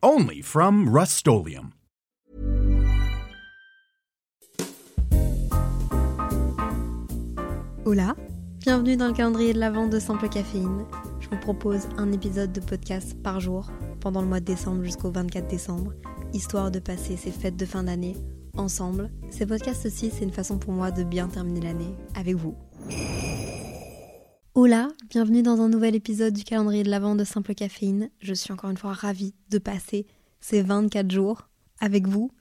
Only from Rust Hola, bienvenue dans le calendrier de la vente de Simple Caféine. Je vous propose un épisode de podcast par jour pendant le mois de décembre jusqu'au 24 décembre, histoire de passer ces fêtes de fin d'année ensemble. Ces podcasts aussi, c'est une façon pour moi de bien terminer l'année avec vous. Hola, bienvenue dans un nouvel épisode du calendrier de l'Avent de Simple Caféine. Je suis encore une fois ravie de passer ces 24 jours avec vous.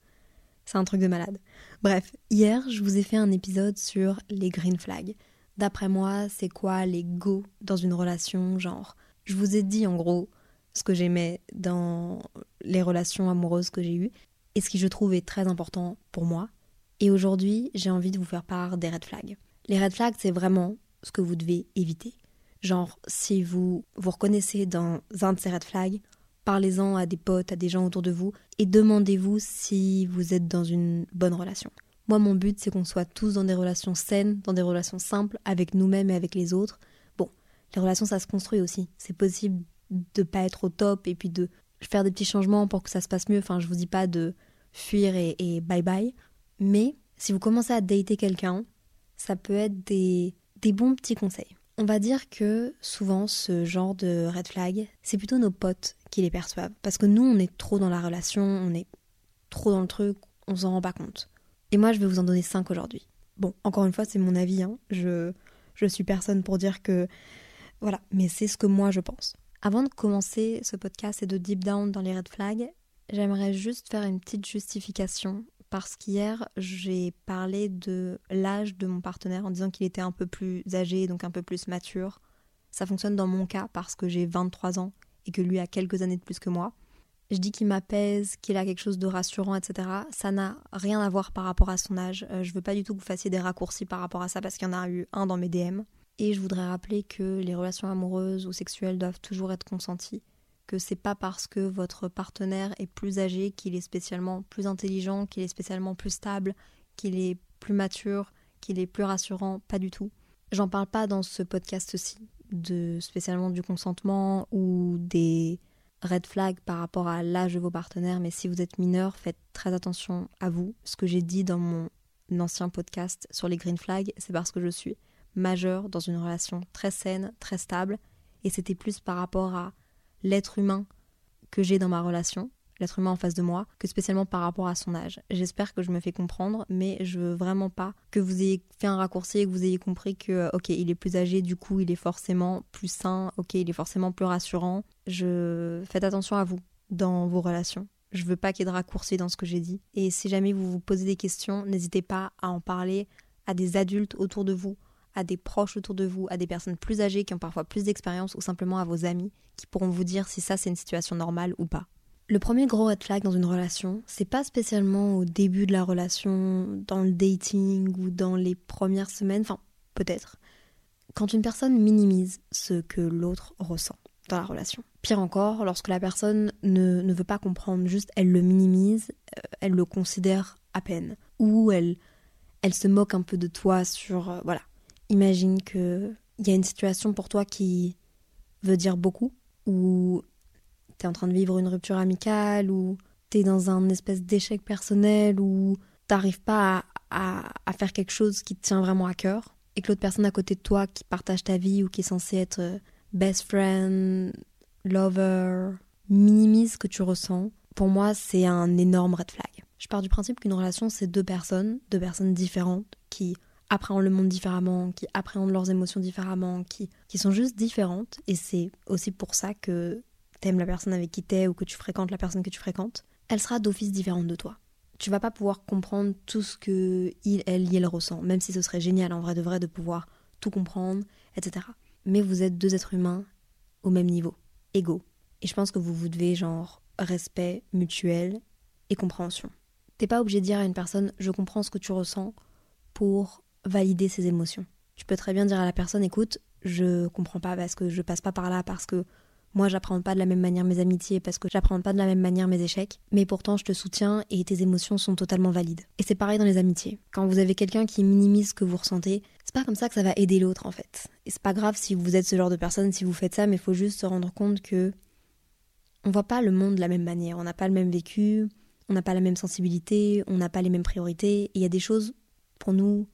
C'est un truc de malade. Bref, hier, je vous ai fait un épisode sur les green flags. D'après moi, c'est quoi les go dans une relation genre? Je vous ai dit en gros ce que j'aimais dans les relations amoureuses que j'ai eues et ce qui je trouve est très important pour moi. Et aujourd'hui, j'ai envie de vous faire part des red flags. Les red flags, c'est vraiment ce que vous devez éviter. Genre, si vous vous reconnaissez dans un de ces red flags, parlez-en à des potes, à des gens autour de vous, et demandez-vous si vous êtes dans une bonne relation. Moi, mon but, c'est qu'on soit tous dans des relations saines, dans des relations simples, avec nous-mêmes et avec les autres. Bon, les relations, ça se construit aussi. C'est possible de pas être au top et puis de faire des petits changements pour que ça se passe mieux. Enfin, je vous dis pas de fuir et, et bye bye. Mais si vous commencez à dater quelqu'un, ça peut être des des bons petits conseils. On va dire que souvent ce genre de red flag, c'est plutôt nos potes qui les perçoivent. Parce que nous, on est trop dans la relation, on est trop dans le truc, on s'en rend pas compte. Et moi, je vais vous en donner 5 aujourd'hui. Bon, encore une fois, c'est mon avis, hein. je, je suis personne pour dire que... Voilà, mais c'est ce que moi je pense. Avant de commencer ce podcast et de deep down dans les red flags, j'aimerais juste faire une petite justification parce qu'hier, j'ai parlé de l'âge de mon partenaire en disant qu'il était un peu plus âgé, donc un peu plus mature. Ça fonctionne dans mon cas parce que j'ai 23 ans et que lui a quelques années de plus que moi. Je dis qu'il m'apaise, qu'il a quelque chose de rassurant, etc. Ça n'a rien à voir par rapport à son âge. Euh, je veux pas du tout que vous fassiez des raccourcis par rapport à ça parce qu'il y en a eu un dans mes DM. Et je voudrais rappeler que les relations amoureuses ou sexuelles doivent toujours être consenties que c'est pas parce que votre partenaire est plus âgé qu'il est spécialement plus intelligent, qu'il est spécialement plus stable, qu'il est plus mature, qu'il est plus rassurant, pas du tout. J'en parle pas dans ce podcast-ci spécialement du consentement ou des red flags par rapport à l'âge de vos partenaires, mais si vous êtes mineur, faites très attention à vous. Ce que j'ai dit dans mon ancien podcast sur les green flags, c'est parce que je suis majeure dans une relation très saine, très stable, et c'était plus par rapport à l'être humain que j'ai dans ma relation, l'être humain en face de moi, que spécialement par rapport à son âge. J'espère que je me fais comprendre, mais je veux vraiment pas que vous ayez fait un raccourci et que vous ayez compris que, euh, ok, il est plus âgé, du coup, il est forcément plus sain, ok, il est forcément plus rassurant. Je faites attention à vous dans vos relations. Je veux pas qu'il y ait de raccourci dans ce que j'ai dit. Et si jamais vous vous posez des questions, n'hésitez pas à en parler à des adultes autour de vous, à des proches autour de vous, à des personnes plus âgées qui ont parfois plus d'expérience ou simplement à vos amis qui pourront vous dire si ça c'est une situation normale ou pas. Le premier gros red flag dans une relation, c'est pas spécialement au début de la relation, dans le dating ou dans les premières semaines, enfin peut-être, quand une personne minimise ce que l'autre ressent dans la relation. Pire encore, lorsque la personne ne, ne veut pas comprendre, juste elle le minimise, euh, elle le considère à peine, ou elle, elle se moque un peu de toi sur... Euh, voilà, Imagine qu'il y a une situation pour toi qui veut dire beaucoup, ou tu es en train de vivre une rupture amicale, ou tu es dans un espèce d'échec personnel, ou t'arrives pas à, faire quelque chose qui te tient vraiment à cœur, et que l'autre personne à côté de toi qui partage ta vie ou qui est censée être euh, best friend, lover, minimise ce que tu ressens, pour moi c'est un énorme red flag. Je pars du principe qu'une relation c'est deux personnes, deux personnes différentes qui appréhendent le monde différemment, qui appréhendent leurs émotions différemment, qui, qui sont juste différentes. Et c'est aussi pour ça que t'aimes la personne avec qui t'es ou que tu fréquentes la personne que tu fréquentes. Elle sera d'office différente de toi. Tu vas pas pouvoir comprendre tout ce que il, elle, elle ressent, même si ce serait génial en vrai de vrai de pouvoir tout comprendre, etc. Mais vous êtes deux êtres humains au même niveau, égaux. Et je pense que vous vous devez genre respect mutuel et compréhension. T'es pas obligé de dire à une personne je comprends ce que tu ressens pour valider ses émotions. Tu peux très bien dire à la personne écoute, je comprends pas parce que je passe pas par là, parce que moi j'apprends pas de la même manière mes amitiés, parce que j'apprends pas de la même manière mes échecs, mais pourtant je te soutiens et tes émotions sont totalement valides. Et c'est pareil dans les amitiés. Quand vous avez quelqu'un qui minimise ce que vous ressentez, c'est pas comme ça que ça va aider l'autre en fait. Et c'est pas grave si vous êtes ce genre de personne, si vous faites ça, mais il faut juste se rendre compte que on voit pas le monde de la même manière, on n'a pas le même vécu, on n'a pas la même sensibilité, on n'a pas les mêmes priorités, il y a des choses pour nous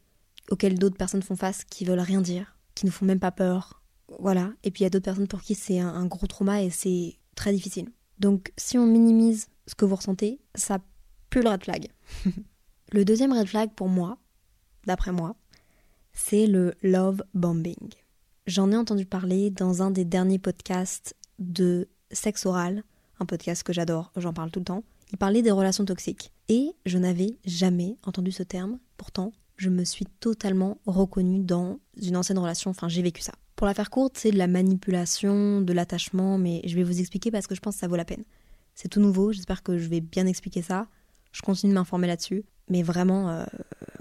auxquelles d'autres personnes font face qui veulent rien dire, qui ne font même pas peur. Voilà. Et puis il y a d'autres personnes pour qui c'est un, gros trauma et c'est très difficile. Donc si on minimise ce que vous ressentez, ça pue le red flag. le deuxième red flag pour moi, d'après moi, c'est le love bombing. J'en ai entendu parler dans un des derniers podcasts de sexe oral, un podcast que j'adore, j'en parle tout le temps. Il parlait des relations toxiques. Et je n'avais jamais entendu ce terme. Pourtant, je me suis totalement reconnue dans une ancienne relation, enfin j'ai vécu ça. Pour la faire courte, c'est de la manipulation, de l'attachement, mais je vais vous expliquer parce que je pense que ça vaut la peine. C'est tout nouveau, j'espère que je vais bien expliquer ça. Je continue de m'informer là-dessus, mais vraiment, euh,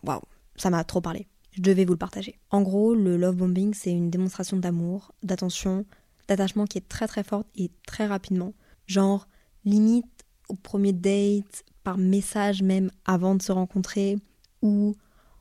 waouh, ça m'a trop parlé. Je devais vous le partager. En gros, le love bombing, c'est une démonstration d'amour, d'attention, d'attachement qui est très très forte et très rapidement. Genre, limite au premier date, par message même avant de se rencontrer, ou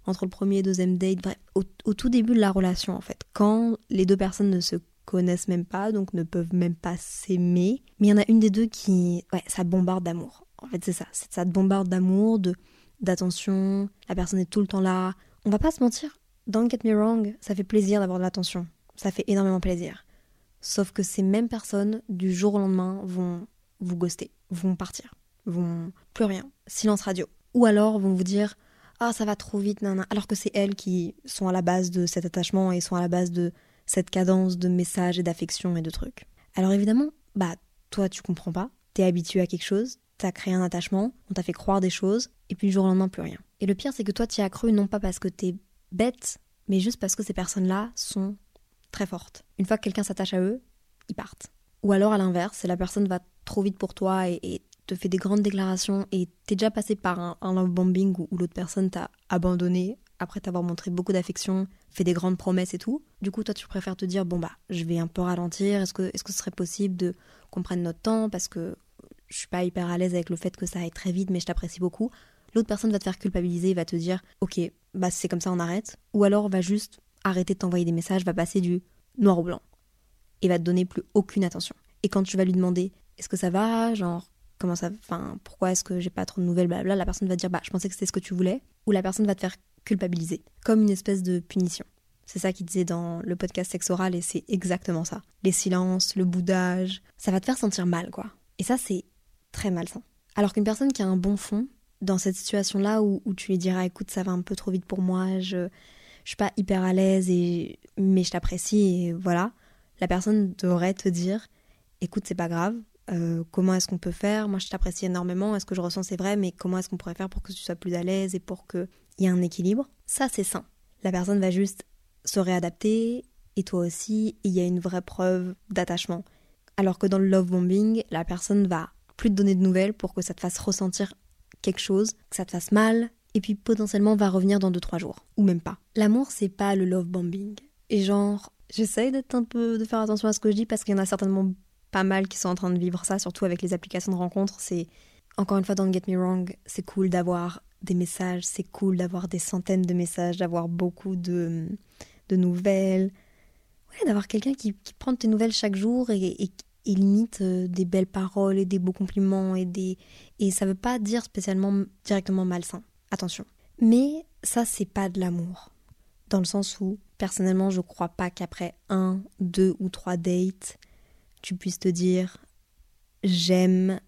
entre le premier et deuxième date, au, tout début de la relation en fait, quand les deux personnes ne se connaissent même pas, donc ne peuvent même pas s'aimer, mais il y en a une des deux qui, ouais, ça bombarde d'amour. En fait, c'est ça, ça te bombarde d'amour, de d'attention, la personne est tout le temps là. On va pas se mentir, don't get me wrong, ça fait plaisir d'avoir de l'attention, ça fait énormément plaisir. Sauf que ces mêmes personnes, du jour au lendemain, vont vous ghoster, vont partir, vont plus rien, silence radio. Ou alors vont vous dire ah ça va trop vite, nana. Alors que c'est elles qui sont à la base de cet attachement et sont à la base de cette cadence de messages et d'affection et de trucs. Alors évidemment, bah toi tu comprends pas, t'es habitué à quelque chose, t'as créé un attachement, on t'a fait croire des choses, et puis du jour au lendemain plus rien. Et le pire c'est que toi tu y as cru non pas parce que t'es bête, mais juste parce que ces personnes-là sont très fortes. Une fois que quelqu'un s'attache à eux, ils partent. Ou alors à l'inverse, la personne va trop vite pour toi et te fait des grandes déclarations et t'es déjà passé par un, love bombing où, l'autre personne t'a abandonné après t'avoir montré beaucoup d'affection, fait des grandes promesses et tout. Du coup, toi, tu préfères te dire bon bah, je vais un peu ralentir. Est-ce que, est-ce que ce serait possible de qu'on prenne notre temps? Parce que je suis pas hyper à l'aise avec le fait que ça aille très vite, mais je t'apprécie beaucoup. L'autre personne va te faire culpabiliser, va te dire ok, bah c'est comme ça, on arrête. Ou alors va juste arrêter de t'envoyer des messages, va passer du noir au blanc et va te donner plus aucune attention. Et quand tu vas lui demander est-ce que ça va, genre comment ça, enfin, pourquoi est-ce que j'ai pas trop de nouvelles, blabla, la personne va dire, bah, je pensais que c'était ce que tu voulais, ou la personne va te faire culpabiliser, comme une espèce de punition. C'est ça qu'il disait dans le podcast Sexe Oral et c'est exactement ça. Les silences, le boudage, ça va te faire sentir mal, quoi. Et ça, c'est très malsain. Alors qu'une personne qui a un bon fond, dans cette situation-là où, où, tu lui diras, écoute, ça va un peu trop vite pour moi, je, je suis pas hyper à l'aise, et, mais je t'apprécie, et voilà, la personne devrait te dire, écoute, c'est pas grave, euh, comment est-ce qu'on peut faire? Moi, je t'apprécie énormément. Est-ce que je ressens c'est vrai, mais comment est-ce qu'on pourrait faire pour que tu sois plus à l'aise et pour qu'il y ait un équilibre? Ça, c'est sain. La personne va juste se réadapter et toi aussi. Il y a une vraie preuve d'attachement. Alors que dans le love bombing, la personne va plus te donner de nouvelles pour que ça te fasse ressentir quelque chose, que ça te fasse mal, et puis potentiellement va revenir dans 2-3 jours, ou même pas. L'amour, c'est pas le love bombing. Et genre, j'essaye d'être un peu, de faire attention à ce que je dis parce qu'il y en a certainement pas mal qui sont en train de vivre ça, surtout avec les applications de rencontres. C'est encore une fois, don't get me wrong, c'est cool d'avoir des messages, c'est cool d'avoir des centaines de messages, d'avoir beaucoup de, de nouvelles. Ouais, d'avoir quelqu'un qui, qui, prend tes nouvelles chaque jour et, et, limite euh, des belles paroles et des beaux compliments et des et ça veut pas dire spécialement directement malsain. Attention. Mais ça c'est pas de l'amour. Dans le sens où personnellement je crois pas qu'après un, deux ou trois dates tu puisses te dire j'aime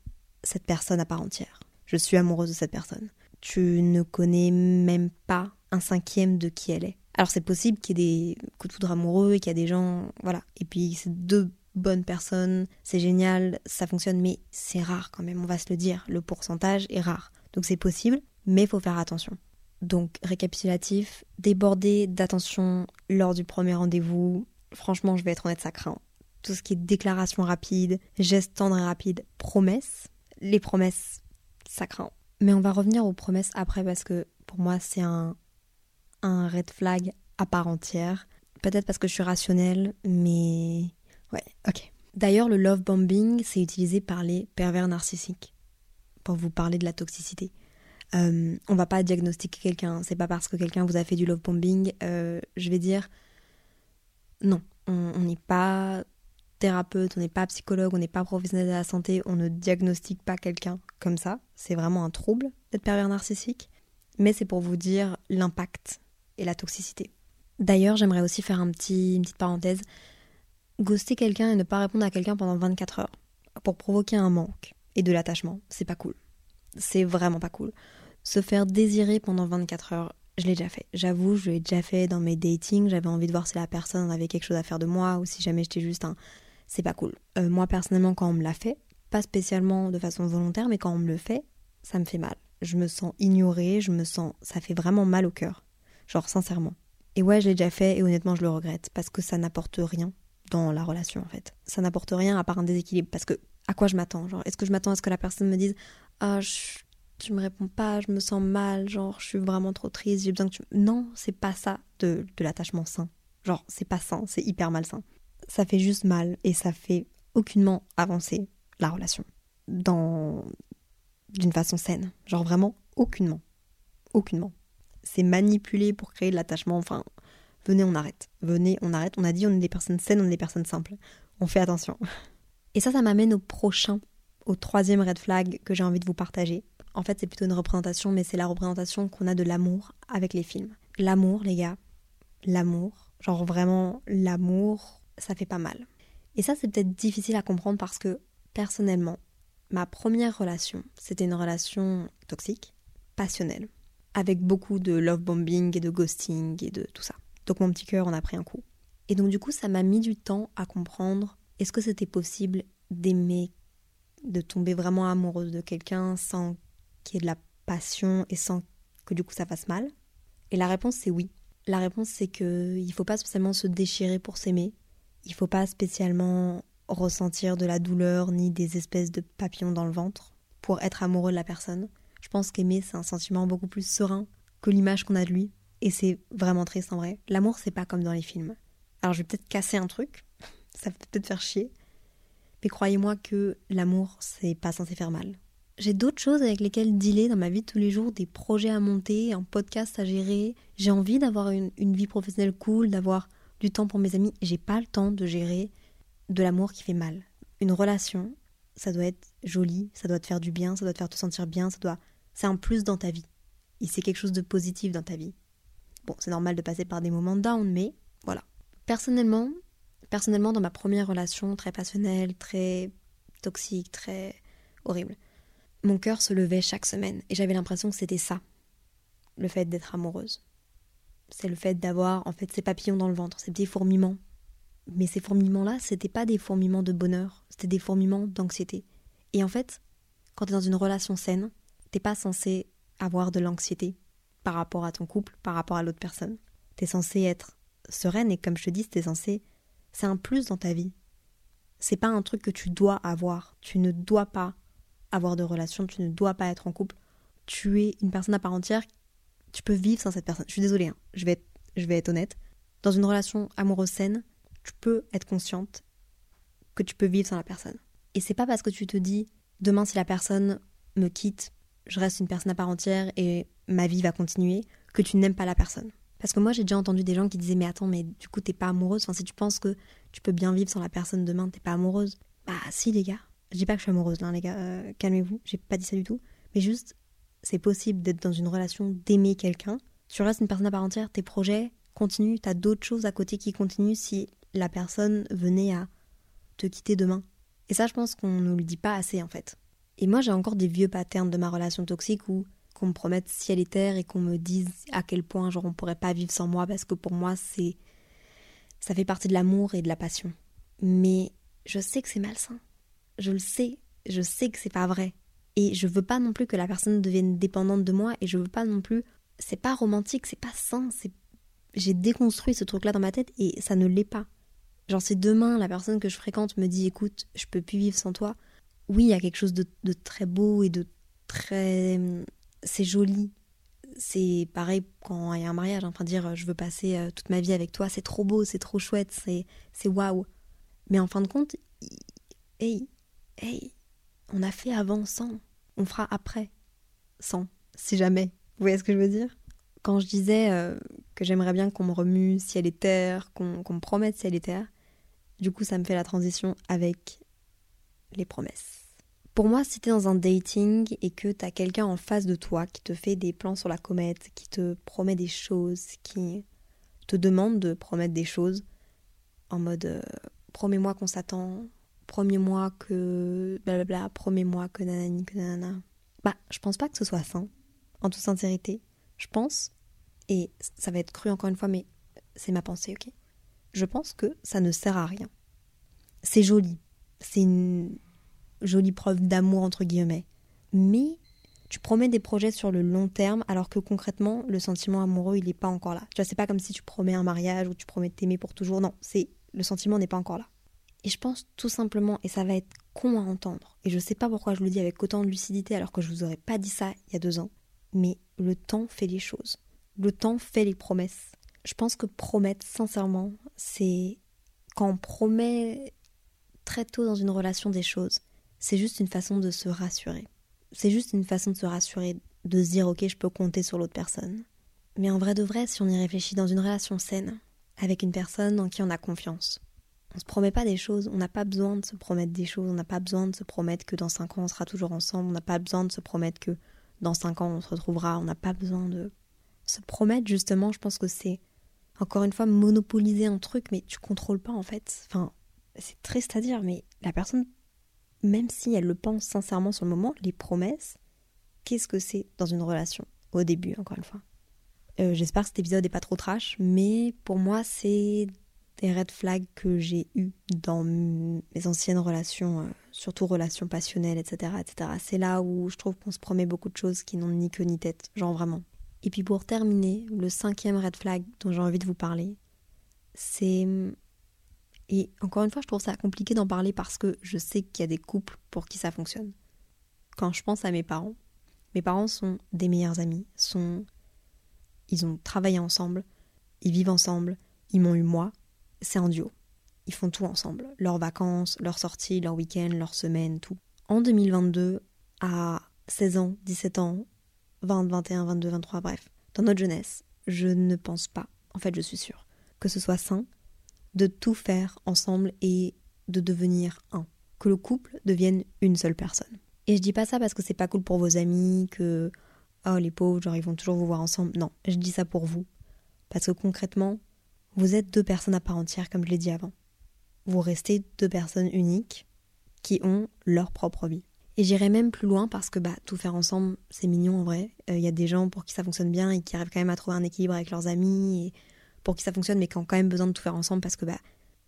cette personne à part entière. Je suis amoureuse de cette personne. Tu ne connais même pas un cinquième de qui elle est. Alors c'est possible qu'il y ait des coups de foudre amoureux, qu'il y a des gens, voilà. Et puis c'est deux bonnes personnes, c'est génial, ça fonctionne, mais c'est rare quand même, on va se le dire. Le pourcentage est rare. Donc c'est possible, mais il faut faire attention. Donc récapitulatif, déborder d'attention lors du premier rendez-vous, franchement je vais être honnête, ça craint tout ce qui est déclaration rapide, geste tendre et rapide, promesses. Les promesses, ça craint. Mais on va revenir aux promesses après parce que pour moi c'est un, un red flag à part entière. Peut-être parce que je suis rationnelle, mais ouais, ok. D'ailleurs, le love bombing, c'est utilisé par les pervers narcissiques pour vous parler de la toxicité. Euh, on va pas diagnostiquer quelqu'un, c'est pas parce que quelqu'un vous a fait du love bombing, euh, je vais dire non, on n'est pas thérapeute, on n'est pas psychologue, on n'est pas professionnel de la santé, on ne diagnostique pas quelqu'un comme ça. C'est vraiment un trouble d'être pervers narcissique, mais c'est pour vous dire l'impact et la toxicité. D'ailleurs, j'aimerais aussi faire une petite parenthèse. Ghoster quelqu'un et ne pas répondre à quelqu'un pendant 24 heures pour provoquer un manque et de l'attachement, c'est pas cool. C'est vraiment pas cool. Se faire désirer pendant 24 heures, je l'ai déjà fait. J'avoue, je l'ai déjà fait dans mes datings. J'avais envie de voir si la personne avait quelque chose à faire de moi ou si jamais j'étais juste un. C'est pas cool. Euh, moi, personnellement, quand on me l'a fait, pas spécialement de façon volontaire, mais quand on me le fait, ça me fait mal. Je me sens ignorée, je me sens. Ça fait vraiment mal au cœur. Genre, sincèrement. Et ouais, je l'ai déjà fait et honnêtement, je le regrette parce que ça n'apporte rien dans la relation en fait. Ça n'apporte rien à part un déséquilibre parce que à quoi je m'attends Genre, est-ce que je m'attends à ce que la personne me dise Ah, tu me réponds pas, je me sens mal, genre je suis vraiment trop triste, j'ai besoin que tu... Non, c'est pas ça de, de l'attachement sain. Genre, c'est pas sain, c'est hyper malsain. Ça fait juste mal et ça fait aucunement avancer la relation. Dans... d'une façon saine. Genre vraiment aucunement. Aucunement. C'est manipulé pour créer de l'attachement, enfin... Venez, on arrête. Venez, on arrête. On a dit on est des personnes saines, on est des personnes simples. On fait attention. Et ça, ça m'amène au prochain, au troisième red flag que j'ai envie de vous partager en fait, c'est plutôt une représentation, mais c'est la représentation qu'on a de l'amour avec les films. L'amour, les gars, l'amour, genre vraiment l'amour, ça fait pas mal. Et ça, c'est peut-être difficile à comprendre parce que personnellement, ma première relation, c'était une relation toxique, passionnelle, avec beaucoup de love bombing et de ghosting et de tout ça. Donc mon petit cœur en a pris un coup. Et donc du coup, ça m'a mis du temps à comprendre est-ce que c'était possible d'aimer, de tomber vraiment amoureuse de quelqu'un sans qui est de la passion et sans que du coup ça fasse mal? Et la réponse c'est oui. La réponse c'est que il faut pas spécialement se déchirer pour s'aimer. Il faut pas spécialement ressentir de la douleur ni des espèces de papillons dans le ventre pour être amoureux de la personne. Je pense qu'aimer c'est un sentiment beaucoup plus serein que l'image qu'on a de lui et c'est vraiment triste en vrai. L'amour c'est pas comme dans les films. Alors je vais peut-être casser un truc, ça va peut-être faire chier, mais croyez-moi que l'amour c'est pas censé faire mal. J'ai d'autres choses avec lesquelles dealer dans ma vie de tous les jours, des projets à monter, un podcast à gérer. J'ai envie d'avoir une, vie professionnelle cool, d'avoir du temps pour mes amis. J'ai pas le temps de gérer de l'amour qui fait mal. Une relation, ça doit être joli, ça doit te faire du bien, ça doit te faire te sentir bien, ça doit. C'est un plus dans ta vie. Et c'est quelque chose de positif dans ta vie. Bon, c'est normal de passer par des moments down, mais voilà. Personnellement, personnellement, dans ma première relation très passionnelle, très toxique, très horrible, mon cœur se levait chaque semaine et j'avais l'impression que c'était ça, le fait d'être amoureuse. C'est le fait d'avoir en fait ces papillons dans le ventre, ces petits fourmillements. Mais ces fourmillements-là, c'était pas des fourmillements de bonheur, c'était des fourmillements d'anxiété. Et en fait, quand t'es dans une relation saine, t'es pas censé avoir de l'anxiété par rapport à ton couple, par rapport à l'autre personne. T'es censé être sereine et comme je te dis, t'es censé. C'est un plus dans ta vie. C'est pas un truc que tu dois avoir. Tu ne dois pas avoir de relation, tu ne dois pas être en couple. Tu es une personne à part entière, tu peux vivre sans cette personne. Je suis désolée, hein. je, vais être, honnête. Dans une relation amoureuse saine, tu peux être consciente que tu peux vivre sans la personne. Et c'est pas parce que tu te dis demain si la personne me quitte, je reste une personne à part entière et ma vie va continuer, que tu n'aimes pas la personne. Parce que moi j'ai déjà entendu des gens qui disaient mais attends mais du coup t'es pas amoureuse, enfin si tu penses que tu peux bien vivre sans la personne demain, t'es pas amoureuse. Bah si les gars, je dis pas que je suis amoureuse là, les gars, euh, calmez-vous, j'ai pas dit ça du tout. Mais juste, c'est possible d'être dans une relation, d'aimer quelqu'un. Tu restes une personne à part entière, tes projets continuent, t'as d'autres choses à côté qui continuent si la personne venait à te quitter demain. Et ça, je pense qu'on ne le dit pas assez en fait. Et moi, j'ai encore des vieux patterns de ma relation toxique où qu'on me promette ciel et terre et qu'on me dise à quel point genre on pourrait pas vivre sans moi parce que pour moi c'est ça fait partie de l'amour et de la passion. Mais je sais que c'est malsain je le sais, je sais que c'est pas vrai. Et je veux pas non plus que la personne devienne dépendante de moi et je veux pas non plus. C'est pas romantique, c'est pas sain, c'est. J'ai déconstruit ce truc-là dans ma tête et ça ne l'est pas. Genre, si demain la personne que je fréquente me dit écoute, je peux plus vivre sans toi, oui, il y a quelque chose de, très beau et de très. C'est joli. C'est pareil quand il y a un mariage. Enfin, dire je veux passer euh, toute ma vie avec toi, c'est trop beau, c'est trop chouette, c'est, c'est waouh. Mais en fin de compte, hey, hey, on a fait avant sans. On fera après sans, si jamais. Vous voyez ce que je veux dire? Quand je disais euh, que j'aimerais bien qu'on me remue ciel et terre, qu'on, qu'on me promette ciel et terre, du coup, ça me fait la transition avec les promesses. Pour moi, si t'es dans un dating et que t'as quelqu'un en face de toi qui te fait des plans sur la comète, qui te promet des choses, qui te demande de promettre des choses, en mode euh, promets-moi qu'on s'attend, promets-moi que blablabla, promets-moi que nanani, que nanana. Bah, je pense pas que ce soit sain, en toute sincérité. Je pense, et ça va être cru encore une fois, mais c'est ma pensée, ok Je pense que ça ne sert à rien. C'est joli, c'est une jolie preuve d'amour entre guillemets. Mais tu promets des projets sur le long terme alors que concrètement le sentiment amoureux il n'est pas encore là. Tu vois, c'est pas comme si tu promets un mariage ou tu promets de t'aimer pour toujours. Non, c'est le sentiment n'est pas encore là. Et je pense tout simplement, et ça va être con à entendre, et je sais pas pourquoi je le dis avec autant de lucidité alors que je vous aurais pas dit ça il y a deux ans, mais le temps fait les choses. Le temps fait les promesses. Je pense que promettre, sincèrement, c'est quand on promet très tôt dans une relation des choses, c'est juste une façon de se rassurer. C'est juste une façon de se rassurer, de se dire ok, je peux compter sur l'autre personne. Mais en vrai de vrai, si on y réfléchit dans une relation saine, avec une personne en qui on a confiance, on se promet pas des choses, on n'a pas besoin de se promettre des choses, on n'a pas besoin de se promettre que dans cinq ans on sera toujours ensemble, on n'a pas besoin de se promettre que dans cinq ans on se retrouvera, on n'a pas besoin de se promettre justement, je pense que c'est encore une fois monopoliser un truc, mais tu contrôles pas en fait. C'est triste à dire, mais la personne même si elle le pense sincèrement sur le moment, les promesses, qu'est-ce que c'est dans une relation Au début, encore une fois? Euh, j'espère que cet épisode n'est pas trop trash, mais pour moi, c'est des red flags que j'ai eus dans mes anciennes relations, euh, surtout relations passionnelles, etc. etc. C'est là où je trouve qu'on se promet beaucoup de choses qui n'ont ni queue ni tête, genre vraiment. Et puis pour terminer, le cinquième red flag dont j'ai envie de vous parler, c'est et encore une fois, je trouve ça compliqué d'en parler parce que je sais qu'il y a des couples pour qui ça fonctionne. Quand je pense à mes parents, mes parents sont des meilleurs amis, sont ils ont travaillé ensemble, ils vivent ensemble, ils m'ont eu moi, c'est un duo. Ils font tout ensemble, leurs vacances, leurs sorties, leurs week-ends, leurs semaines, tout. En 2022, à 16 ans, 17 ans, 20, 21, 22, 23, bref, dans notre jeunesse, je ne pense pas, en fait je suis sûre, que ce soit sain de tout faire ensemble et de devenir un. Que le couple devienne une seule personne. Et je dis pas ça parce que c'est pas cool pour vos amis, que oh les pauvres, ils vont toujours vous voir ensemble. Non, je dis ça pour vous. Parce que concrètement, vous êtes deux personnes à part entière, comme je l'ai dit avant. Vous restez deux personnes uniques qui ont leur propre vie. Et j'irai même plus loin parce que bah tout faire ensemble, c'est mignon en vrai. Il euh, y a des gens pour qui ça fonctionne bien et qui arrivent quand même à trouver un équilibre avec leurs amis et pour qui ça fonctionne, mais qui ont quand même besoin de tout faire ensemble parce que, bah,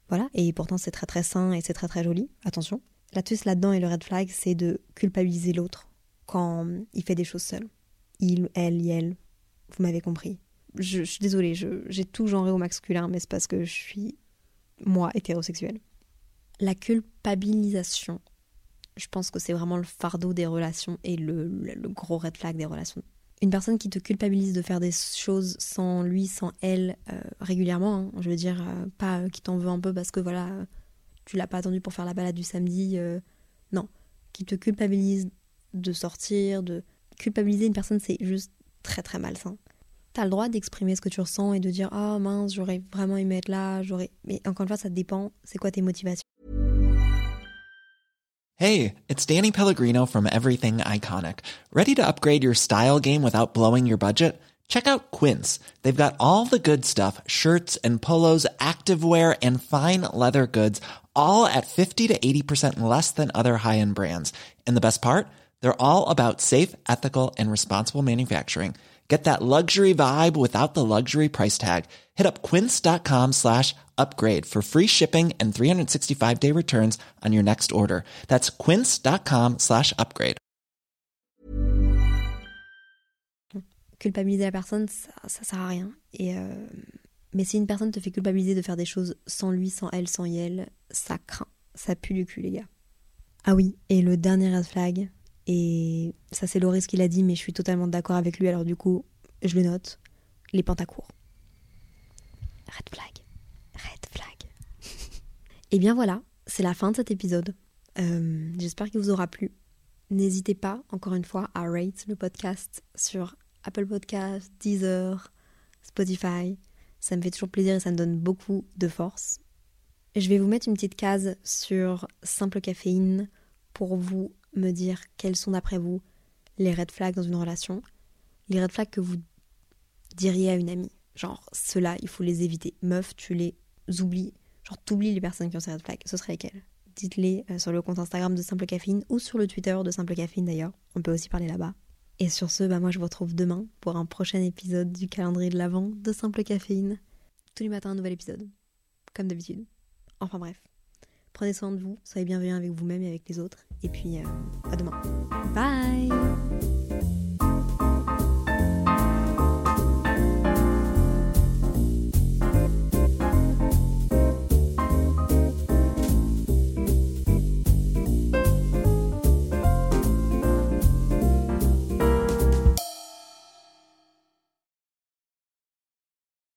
voilà, et pourtant c'est très très sain et c'est très très joli, attention. La twist là-dedans et le red flag, c'est de culpabiliser l'autre quand il fait des choses seul. Il, elle, elle, vous m'avez compris. Je, suis désolée, j'ai tout genré au masculin, mais c'est parce que je suis, moi, hétérosexuelle. La culpabilisation, je pense que c'est vraiment le fardeau des relations et le, gros red flag des relations une personne qui te culpabilise de faire des choses sans lui, sans elle, euh, régulièrement, hein, je veux dire, euh, pas euh, qui t'en veut un peu parce que voilà, tu l'as pas attendu pour faire la balade du samedi, non, qui te culpabilise de sortir, de culpabiliser une personne, c'est juste très très malsain. T'as le droit d'exprimer ce que tu ressens et de dire ah mince, j'aurais vraiment aimé être là, j'aurais. Mais encore une fois, ça dépend. C'est quoi tes motivations Hey, it's Danny Pellegrino from Everything Iconic. Ready to upgrade your style game without blowing your budget? Check out Quince. They've got all the good stuff shirts and polos, activewear, and fine leather goods, all at 50 to 80% less than other high end brands. And the best part? They're all about safe, ethical, and responsible manufacturing. Get that luxury vibe without the luxury price tag. Hit up quince.com slash upgrade for free shipping and 365 day returns on your next order. That's quince.com slash upgrade. Culpabiliser la personne, ça, ça sert à rien. Et euh, mais si une personne te fait culpabiliser de faire des choses sans lui, sans elle, sans elle, ça craint. Ça pue du cul, les gars. Ah oui, et le dernier red flag, Et ça, c'est Loris qui l'a dit, mais je suis totalement d'accord avec lui, alors du coup, je le note. Les pantacours. Red flag. Red flag. Et bien voilà, c'est la fin de cet épisode. Euh, j'espère qu'il vous aura plu. N'hésitez pas, encore une fois, à rate le podcast sur Apple Podcasts, Deezer, Spotify. Ça me fait toujours plaisir et ça me donne beaucoup de force. Je vais vous mettre une petite case sur Simple Caféine pour vous me dire quels sont d'après vous les red flags dans une relation. Les red flags que vous diriez à une amie. Genre, ceux-là, il faut les éviter. Meuf, tu les oublies. Genre, t'oublies les personnes qui ont ces red flags. Ce serait lesquelles? Dites-les euh, sur le compte Instagram de Simple Caféine ou sur le Twitter de Simple Caféine d'ailleurs. On peut aussi parler là-bas. Et sur ce, bah moi je vous retrouve demain pour un prochain épisode du calendrier de l'Avent de Simple Caféine. Tous les matins, un nouvel épisode. Comme d'habitude. Enfin bref. Prenez soin de vous, soyez bienveillants avec vous-même et avec les autres. Et puis, euh, à demain. Bye